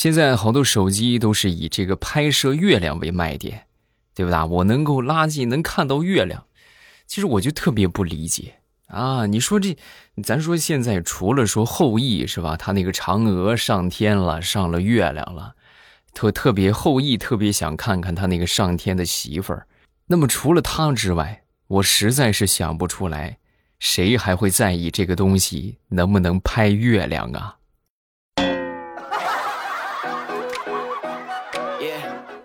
现在好多手机都是以这个拍摄月亮为卖点，对不对？我能够拉近，能看到月亮。其实我就特别不理解啊！你说这，咱说现在除了说后羿是吧？他那个嫦娥上天了，上了月亮了，特特别后羿特别想看看他那个上天的媳妇儿。那么除了他之外，我实在是想不出来，谁还会在意这个东西能不能拍月亮啊？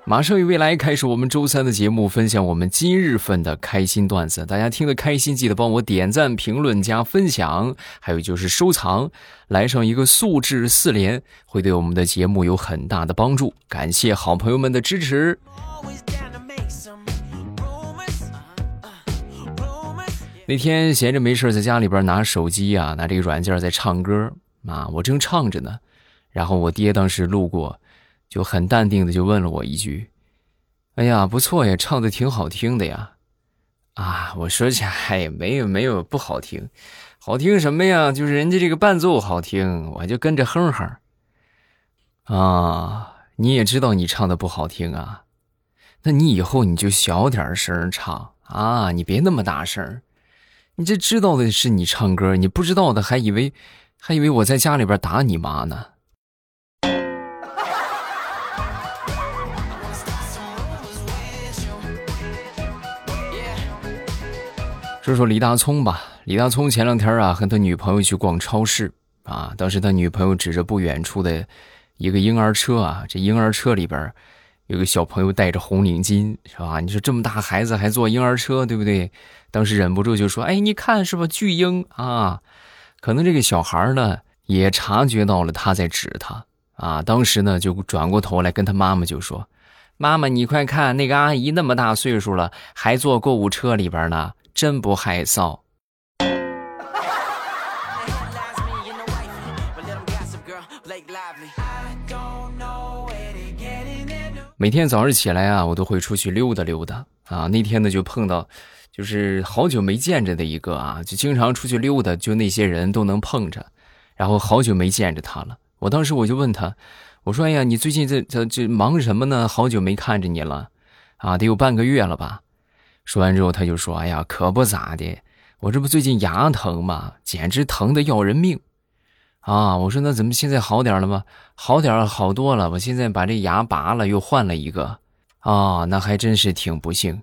马上与未来开始我们周三的节目，分享我们今日份的开心段子。大家听得开心，记得帮我点赞、评论、加分享，还有就是收藏，来上一个素质四连，会对我们的节目有很大的帮助。感谢好朋友们的支持。那天闲着没事在家里边拿手机啊，拿这个软件在唱歌啊，我正唱着呢，然后我爹当时路过。就很淡定的就问了我一句：“哎呀，不错呀，唱的挺好听的呀。”啊，我说起来没有没有不好听，好听什么呀？就是人家这个伴奏好听，我就跟着哼哼。啊，你也知道你唱的不好听啊，那你以后你就小点声唱啊，你别那么大声。你这知道的是你唱歌，你不知道的还以为还以为我在家里边打你妈呢。说说李大聪吧。李大聪前两天啊，和他女朋友去逛超市啊。当时他女朋友指着不远处的一个婴儿车啊，这婴儿车里边有个小朋友戴着红领巾，是吧？你说这么大孩子还坐婴儿车，对不对？当时忍不住就说：“哎，你看是吧？巨婴啊！”可能这个小孩呢也察觉到了他在指他啊。当时呢就转过头来跟他妈妈就说：“妈妈，你快看，那个阿姨那么大岁数了，还坐购物车里边呢。”真不害臊。每天早上起来啊，我都会出去溜达溜达啊。那天呢，就碰到，就是好久没见着的一个啊，就经常出去溜达，就那些人都能碰着。然后好久没见着他了，我当时我就问他，我说：“哎呀，你最近这这这忙什么呢？好久没看着你了，啊，得有半个月了吧？”说完之后，他就说：“哎呀，可不咋的，我这不最近牙疼吗，简直疼的要人命，啊！我说那怎么现在好点了吗？好点，好多了。我现在把这牙拔了，又换了一个，啊，那还真是挺不幸。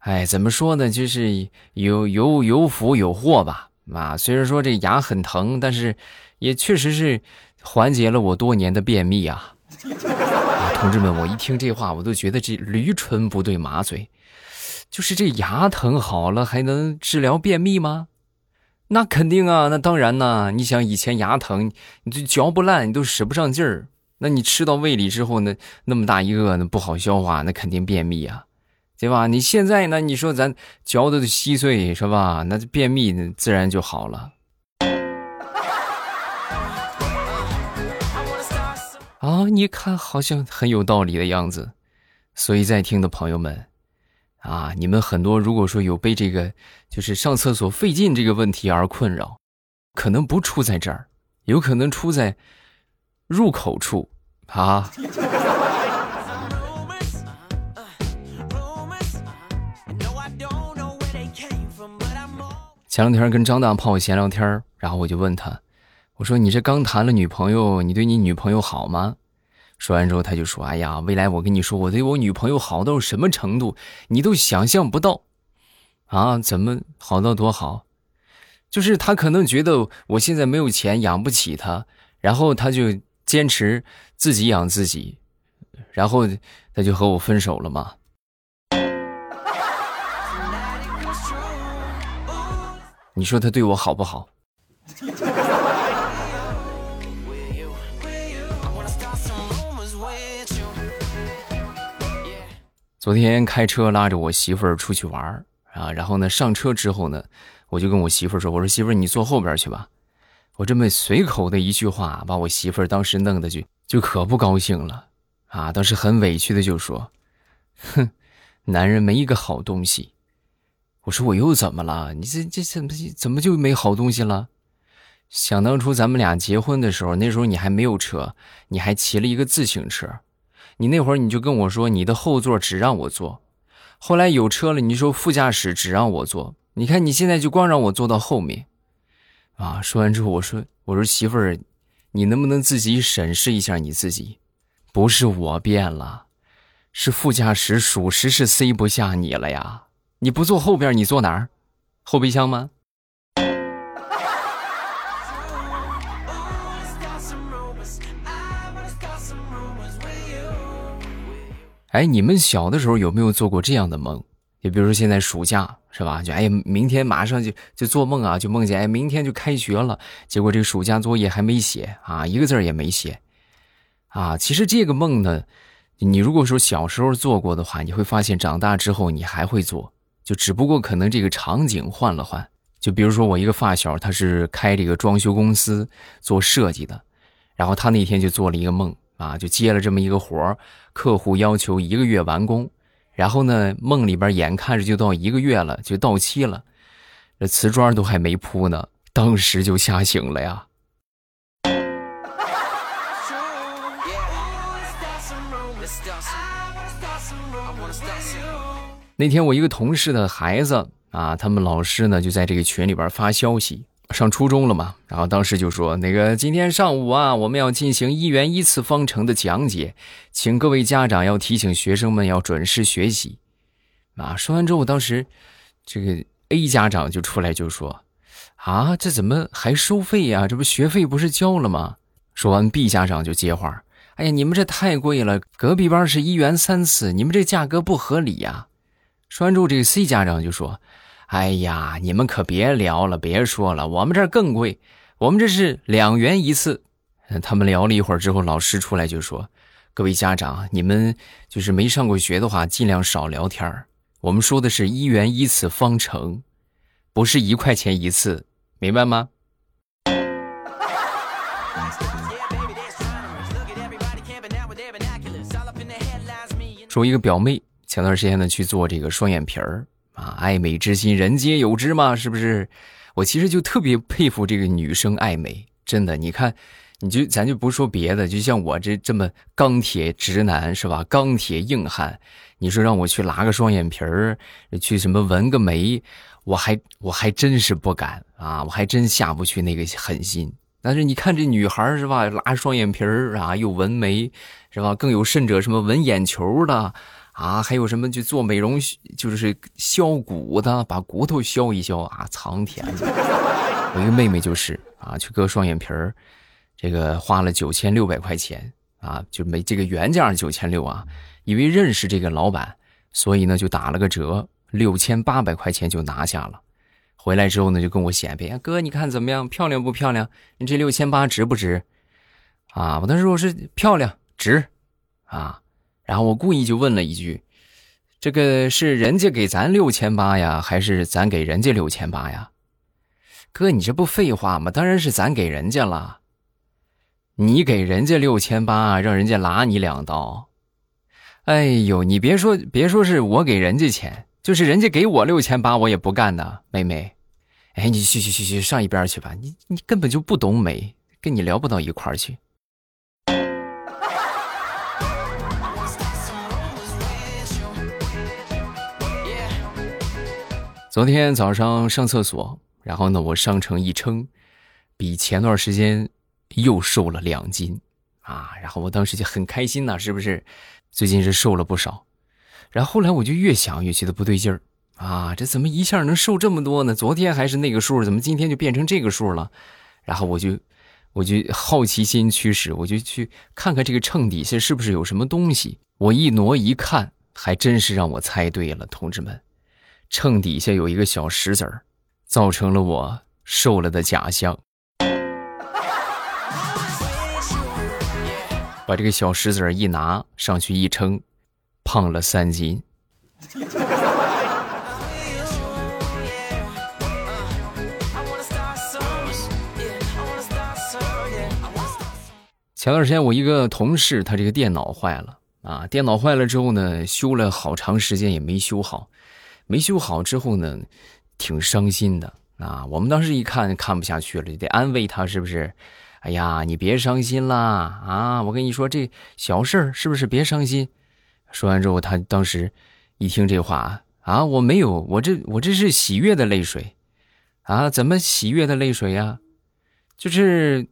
哎，怎么说呢？就是有有有福有祸吧。啊，虽然说这牙很疼，但是也确实是缓解了我多年的便秘啊。啊，同志们，我一听这话，我都觉得这驴唇不对马嘴。”就是这牙疼好了还能治疗便秘吗？那肯定啊，那当然呐。你想以前牙疼，你就嚼不烂，你都使不上劲儿。那你吃到胃里之后呢，那么大一个，那不好消化，那肯定便秘啊，对吧？你现在呢，你说咱嚼的稀碎是吧？那便秘自然就好了。啊，你看好像很有道理的样子，所以在听的朋友们。啊，你们很多如果说有被这个就是上厕所费劲这个问题而困扰，可能不出在这儿，有可能出在入口处啊。前两天跟张大炮闲聊天然后我就问他，我说你这刚谈了女朋友，你对你女朋友好吗？说完之后，他就说：“哎呀，未来我跟你说，我对我女朋友好到什么程度，你都想象不到，啊，怎么好到多好？就是他可能觉得我现在没有钱养不起他，然后他就坚持自己养自己，然后他就和我分手了嘛。你说他对我好不好？”昨天开车拉着我媳妇儿出去玩儿啊，然后呢上车之后呢，我就跟我媳妇儿说：“我说媳妇儿，你坐后边去吧。”我这么随口的一句话，把我媳妇儿当时弄得就就可不高兴了啊！当时很委屈的就说：“哼，男人没一个好东西。”我说：“我又怎么了？你这这怎么怎么就没好东西了？想当初咱们俩结婚的时候，那时候你还没有车，你还骑了一个自行车。你那会儿你就跟我说，你的后座只让我坐。后来有车了，你说副驾驶只让我坐。你看你现在就光让我坐到后面，啊！说完之后，我说：“我说媳妇儿，你能不能自己审视一下你自己？不是我变了，是副驾驶属实是塞不下你了呀！你不坐后边，你坐哪儿？后备箱吗？”哎，你们小的时候有没有做过这样的梦？就比如说现在暑假是吧？就哎，明天马上就就做梦啊，就梦见哎，明天就开学了。结果这个暑假作业还没写啊，一个字也没写啊。其实这个梦呢，你如果说小时候做过的话，你会发现长大之后你还会做，就只不过可能这个场景换了换。就比如说我一个发小，他是开这个装修公司做设计的，然后他那天就做了一个梦。啊，就接了这么一个活儿，客户要求一个月完工，然后呢，梦里边眼看着就到一个月了，就到期了，这瓷砖都还没铺呢，当时就吓醒了呀。那天我一个同事的孩子啊，他们老师呢就在这个群里边发消息。上初中了嘛，然后当时就说那个今天上午啊，我们要进行一元一次方程的讲解，请各位家长要提醒学生们要准时学习。啊，说完之后，当时这个 A 家长就出来就说：“啊，这怎么还收费呀？这不学费不是交了吗？”说完，B 家长就接话：“哎呀，你们这太贵了，隔壁班是一元三次，你们这价格不合理呀。”说完之后，这个 C 家长就说。哎呀，你们可别聊了，别说了，我们这儿更贵，我们这是两元一次。他们聊了一会儿之后，老师出来就说：“各位家长，你们就是没上过学的话，尽量少聊天儿。我们说的是一元一次方程，不是一块钱一次，明白吗？”说一个表妹前段时间呢去做这个双眼皮儿。啊，爱美之心，人皆有之嘛，是不是？我其实就特别佩服这个女生爱美，真的。你看，你就咱就不说别的，就像我这这么钢铁直男，是吧？钢铁硬汉，你说让我去拉个双眼皮儿，去什么纹个眉，我还我还真是不敢啊，我还真下不去那个狠心。但是你看这女孩是吧，拉双眼皮儿啊，又纹眉，是吧？更有甚者，什么纹眼球的。啊，还有什么去做美容，就是削骨的，把骨头削一削啊！苍天，我一个妹妹就是啊，去割双眼皮儿，这个花了九千六百块钱啊，就没这个原价九千六啊，因为认识这个老板，所以呢就打了个折，六千八百块钱就拿下了。回来之后呢，就跟我显摆，哥你看怎么样，漂亮不漂亮？你这六千八值不值？啊，我当时我是漂亮，值，啊。然后我故意就问了一句：“这个是人家给咱六千八呀，还是咱给人家六千八呀？”哥，你这不废话吗？当然是咱给人家了。你给人家六千八，让人家拉你两刀。哎呦，你别说，别说是我给人家钱，就是人家给我六千八，我也不干的，妹妹。哎，你去去去去上一边去吧，你你根本就不懂美，跟你聊不到一块去。昨天早上上厕所，然后呢，我上称一称，比前段时间又瘦了两斤，啊，然后我当时就很开心呐，是不是？最近是瘦了不少，然后后来我就越想越觉得不对劲儿，啊，这怎么一下能瘦这么多呢？昨天还是那个数，怎么今天就变成这个数了？然后我就，我就好奇心驱使，我就去看看这个秤底下是不是有什么东西。我一挪一看，还真是让我猜对了，同志们。秤底下有一个小石子儿，造成了我瘦了的假象。把这个小石子儿一拿上去一称，胖了三斤。前段时间我一个同事，他这个电脑坏了啊，电脑坏了之后呢，修了好长时间也没修好。没修好之后呢，挺伤心的啊，我们当时一看看不下去了，就得安慰他，是不是？哎呀，你别伤心啦啊！我跟你说这小事儿，是不是？别伤心。说完之后，他当时一听这话啊，我没有，我这我这是喜悦的泪水啊！怎么喜悦的泪水呀？就是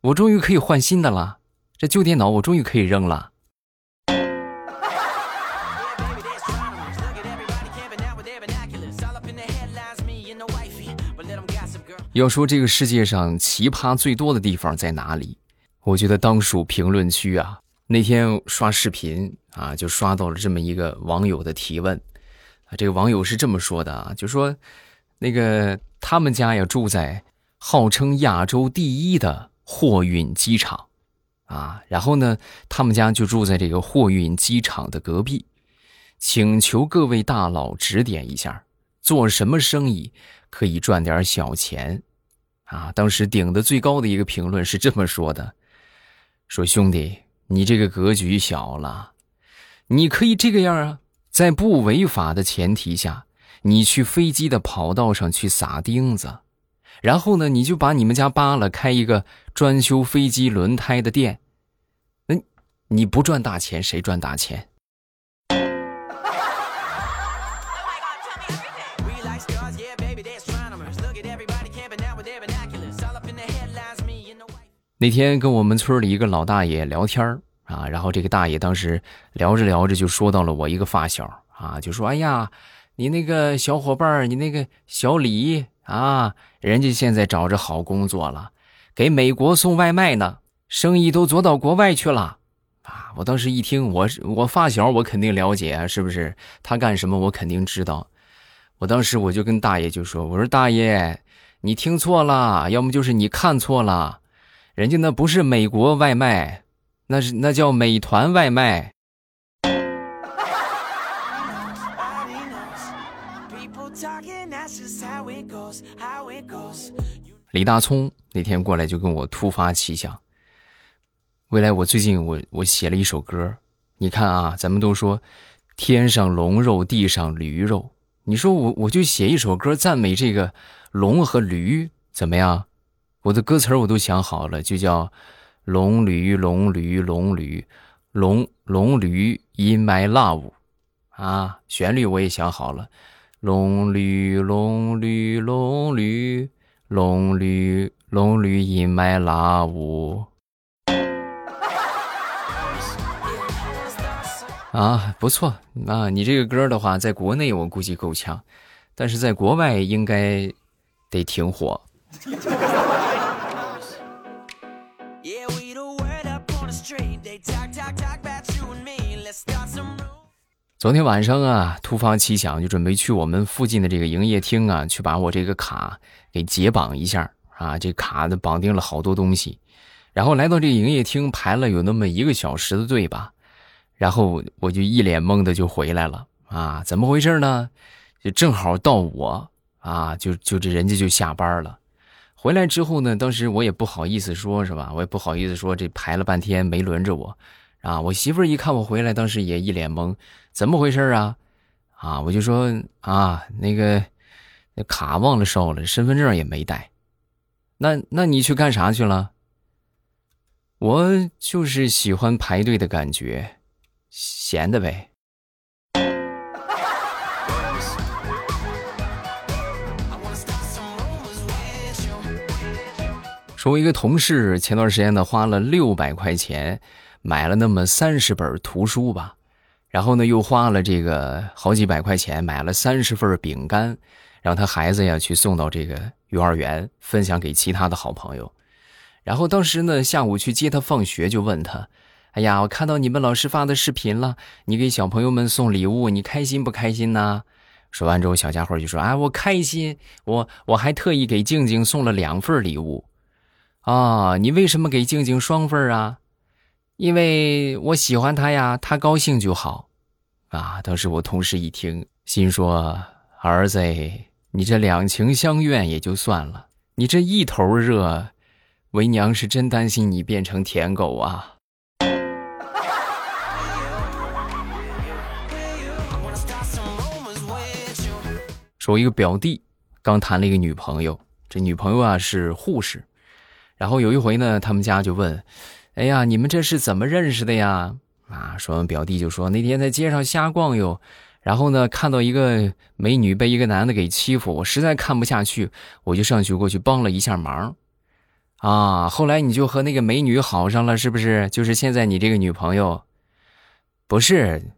我终于可以换新的了，这旧电脑我终于可以扔了。要说这个世界上奇葩最多的地方在哪里？我觉得当属评论区啊。那天刷视频啊，就刷到了这么一个网友的提问啊。这个网友是这么说的啊，就说那个他们家呀住在号称亚洲第一的货运机场啊，然后呢，他们家就住在这个货运机场的隔壁，请求各位大佬指点一下，做什么生意可以赚点小钱。啊，当时顶的最高的一个评论是这么说的：“说兄弟，你这个格局小了，你可以这个样啊，在不违法的前提下，你去飞机的跑道上去撒钉子，然后呢，你就把你们家扒了，开一个专修飞机轮胎的店，那你不赚大钱，谁赚大钱？”那天跟我们村里一个老大爷聊天啊，然后这个大爷当时聊着聊着就说到了我一个发小啊，就说：“哎呀，你那个小伙伴，你那个小李啊，人家现在找着好工作了，给美国送外卖呢，生意都做到国外去了。”啊，我当时一听，我我发小，我肯定了解，是不是？他干什么，我肯定知道。我当时我就跟大爷就说：“我说大爷，你听错了，要么就是你看错了。”人家那不是美国外卖，那是那叫美团外卖。李大聪那天过来就跟我突发奇想，未来我最近我我写了一首歌，你看啊，咱们都说天上龙肉地上驴肉，你说我我就写一首歌赞美这个龙和驴，怎么样？我的歌词我都想好了，就叫“龙驴龙驴龙驴龙龙驴 in my love”，啊，旋律我也想好了，“龙驴龙驴龙驴龙驴龙驴 in my love”。啊，不错啊，你这个歌的话，在国内我估计够呛，但是在国外应该得挺火。昨天晚上啊，突发奇想，就准备去我们附近的这个营业厅啊，去把我这个卡给解绑一下啊。这卡的绑定了好多东西，然后来到这个营业厅排了有那么一个小时的队吧，然后我就一脸懵的就回来了啊。怎么回事呢？就正好到我啊，就就这人家就下班了。回来之后呢，当时我也不好意思说，是吧？我也不好意思说，这排了半天没轮着我，啊！我媳妇儿一看我回来，当时也一脸懵，怎么回事啊？啊！我就说啊，那个那卡忘了收了，身份证也没带。那那你去干啥去了？我就是喜欢排队的感觉，闲的呗。说我一个同事前段时间呢，花了六百块钱买了那么三十本图书吧，然后呢又花了这个好几百块钱买了三十份饼干，让他孩子呀去送到这个幼儿园，分享给其他的好朋友。然后当时呢下午去接他放学，就问他：“哎呀，我看到你们老师发的视频了，你给小朋友们送礼物，你开心不开心呢？”说完之后，小家伙就说：“啊，我开心，我我还特意给静静送了两份礼物。”啊，你为什么给静静双份啊？因为我喜欢他呀，他高兴就好。啊，当时我同事一听，心说：“儿子，你这两情相悦也就算了，你这一头热，为娘是真担心你变成舔狗啊。”说，一个表弟。刚谈了一个女朋友，这女朋友啊是护士。然后有一回呢，他们家就问：“哎呀，你们这是怎么认识的呀？”啊，说完表弟就说：“那天在街上瞎逛悠，然后呢看到一个美女被一个男的给欺负，我实在看不下去，我就上去过去帮了一下忙。啊，后来你就和那个美女好上了，是不是？就是现在你这个女朋友？不是，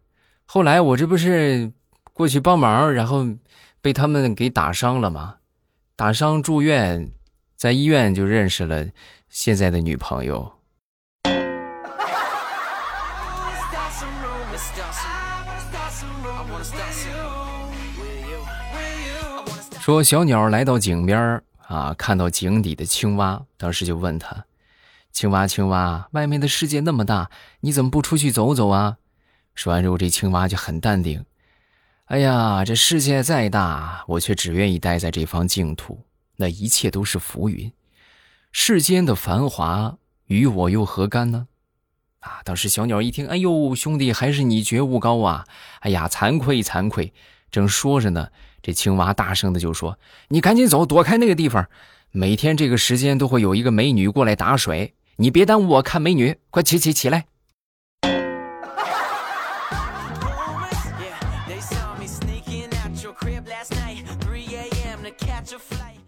后来我这不是过去帮忙，然后被他们给打伤了吗？打伤住院。”在医院就认识了现在的女朋友。说小鸟来到井边啊，看到井底的青蛙，当时就问他：“青蛙，青蛙，外面的世界那么大，你怎么不出去走走啊？”说完之后，这青蛙就很淡定：“哎呀，这世界再大，我却只愿意待在这方净土。”那一切都是浮云，世间的繁华与我又何干呢？啊！当时小鸟一听，哎呦，兄弟，还是你觉悟高啊！哎呀，惭愧惭愧！正说着呢，这青蛙大声的就说：“你赶紧走，躲开那个地方！每天这个时间都会有一个美女过来打水，你别耽误我看美女，快起起起来！”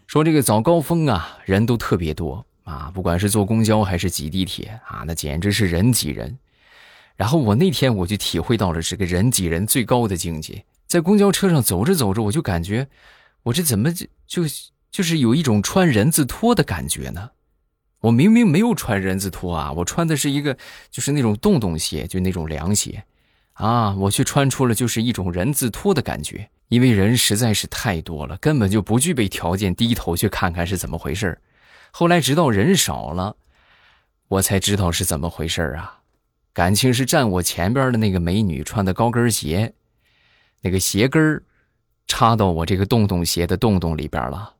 说这个早高峰啊，人都特别多啊，不管是坐公交还是挤地铁啊，那简直是人挤人。然后我那天我就体会到了这个人挤人最高的境界，在公交车上走着走着，我就感觉我这怎么就就就是有一种穿人字拖的感觉呢？我明明没有穿人字拖啊，我穿的是一个就是那种洞洞鞋，就那种凉鞋啊，我却穿出了就是一种人字拖的感觉。因为人实在是太多了，根本就不具备条件低头去看看是怎么回事后来直到人少了，我才知道是怎么回事啊！感情是站我前边的那个美女穿的高跟鞋，那个鞋跟儿插到我这个洞洞鞋的洞洞里边了。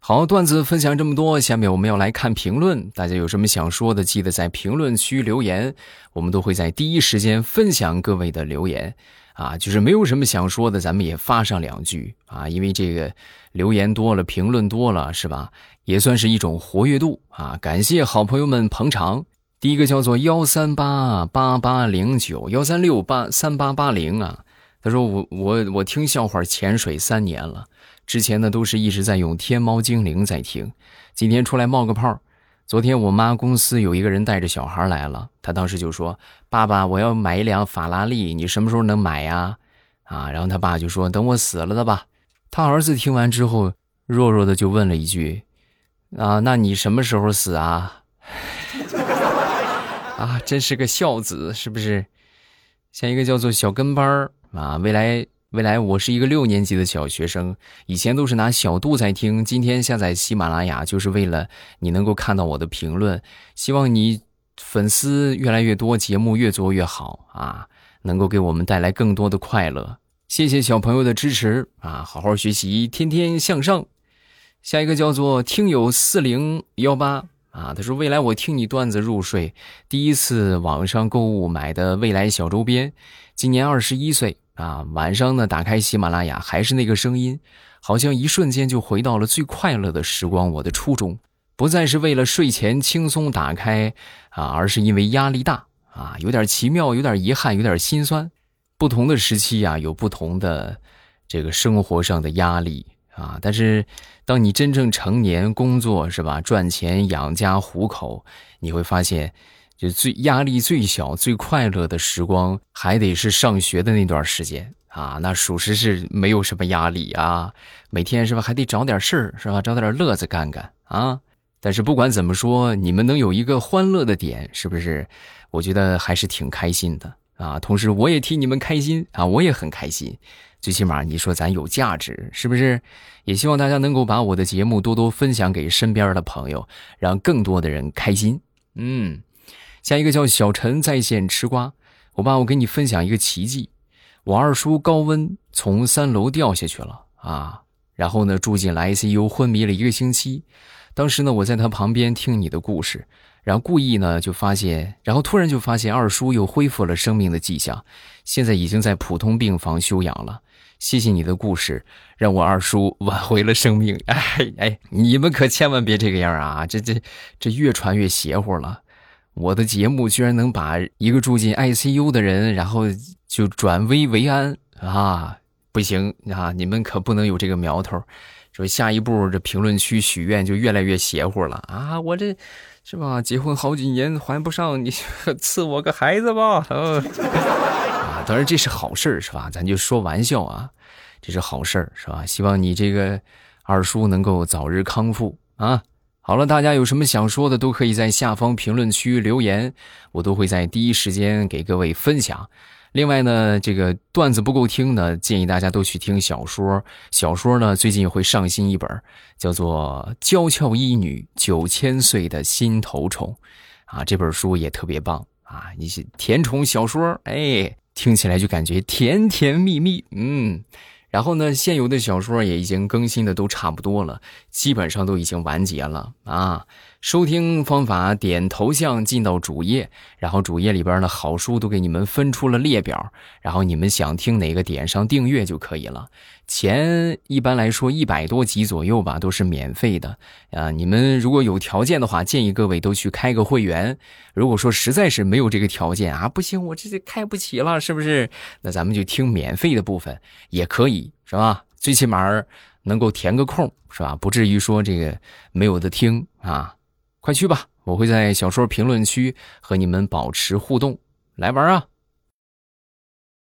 好，段子分享这么多，下面我们要来看评论。大家有什么想说的，记得在评论区留言，我们都会在第一时间分享各位的留言。啊，就是没有什么想说的，咱们也发上两句啊，因为这个留言多了，评论多了，是吧？也算是一种活跃度啊。感谢好朋友们捧场。第一个叫做幺三八八八零九幺三六八三八八零啊，他说我我我听笑话潜水三年了。之前呢，都是一直在用天猫精灵在听，今天出来冒个泡。昨天我妈公司有一个人带着小孩来了，他当时就说：“爸爸，我要买一辆法拉利，你什么时候能买呀？”啊，然后他爸就说：“等我死了的吧。”他儿子听完之后，弱弱的就问了一句：“啊，那你什么时候死啊？” 啊，真是个孝子，是不是？像一个叫做小跟班儿啊，未来。未来我是一个六年级的小学生，以前都是拿小度在听，今天下载喜马拉雅就是为了你能够看到我的评论，希望你粉丝越来越多，节目越做越好啊，能够给我们带来更多的快乐。谢谢小朋友的支持啊，好好学习，天天向上。下一个叫做听友四零幺八啊，他说未来我听你段子入睡，第一次网上购物买的未来小周边，今年二十一岁。啊，晚上呢，打开喜马拉雅，还是那个声音，好像一瞬间就回到了最快乐的时光。我的初衷，不再是为了睡前轻松打开，啊，而是因为压力大，啊，有点奇妙，有点遗憾，有点心酸。不同的时期呀，有不同的这个生活上的压力啊。但是，当你真正成年，工作是吧，赚钱养家糊口，你会发现。就最压力最小、最快乐的时光，还得是上学的那段时间啊！那属实是没有什么压力啊，每天是吧，还得找点事儿是吧，找点乐子干干啊！但是不管怎么说，你们能有一个欢乐的点，是不是？我觉得还是挺开心的啊！同时，我也替你们开心啊，我也很开心。最起码你说咱有价值，是不是？也希望大家能够把我的节目多多分享给身边的朋友，让更多的人开心。嗯。下一个叫小陈在线吃瓜，我爸，我给你分享一个奇迹。我二叔高温从三楼掉下去了啊，然后呢住进了 ICU，昏迷了一个星期。当时呢我在他旁边听你的故事，然后故意呢就发现，然后突然就发现二叔又恢复了生命的迹象，现在已经在普通病房休养了。谢谢你的故事，让我二叔挽回了生命。哎哎，你们可千万别这个样啊！这这这越传越邪乎了。我的节目居然能把一个住进 ICU 的人，然后就转危为安啊！不行啊，你们可不能有这个苗头。说下一步这评论区许愿就越来越邪乎了啊！我这是吧？结婚好几年还不上，你赐我个孩子吧！啊，当然这是好事是吧？咱就说玩笑啊，这是好事是吧？希望你这个二叔能够早日康复啊！好了，大家有什么想说的，都可以在下方评论区留言，我都会在第一时间给各位分享。另外呢，这个段子不够听呢，建议大家都去听小说。小说呢，最近会上新一本，叫做《娇俏医女九千岁的心头宠》，啊，这本书也特别棒啊！一些甜宠小说，哎，听起来就感觉甜甜蜜蜜，嗯。然后呢，现有的小说也已经更新的都差不多了，基本上都已经完结了啊。收听方法：点头像进到主页，然后主页里边的好书都给你们分出了列表，然后你们想听哪个点上订阅就可以了。前一般来说一百多集左右吧，都是免费的啊。你们如果有条件的话，建议各位都去开个会员。如果说实在是没有这个条件啊，不行，我这这开不起了，是不是？那咱们就听免费的部分也可以，是吧？最起码能够填个空，是吧？不至于说这个没有的听啊。快去吧，我会在小说评论区和你们保持互动，来玩啊！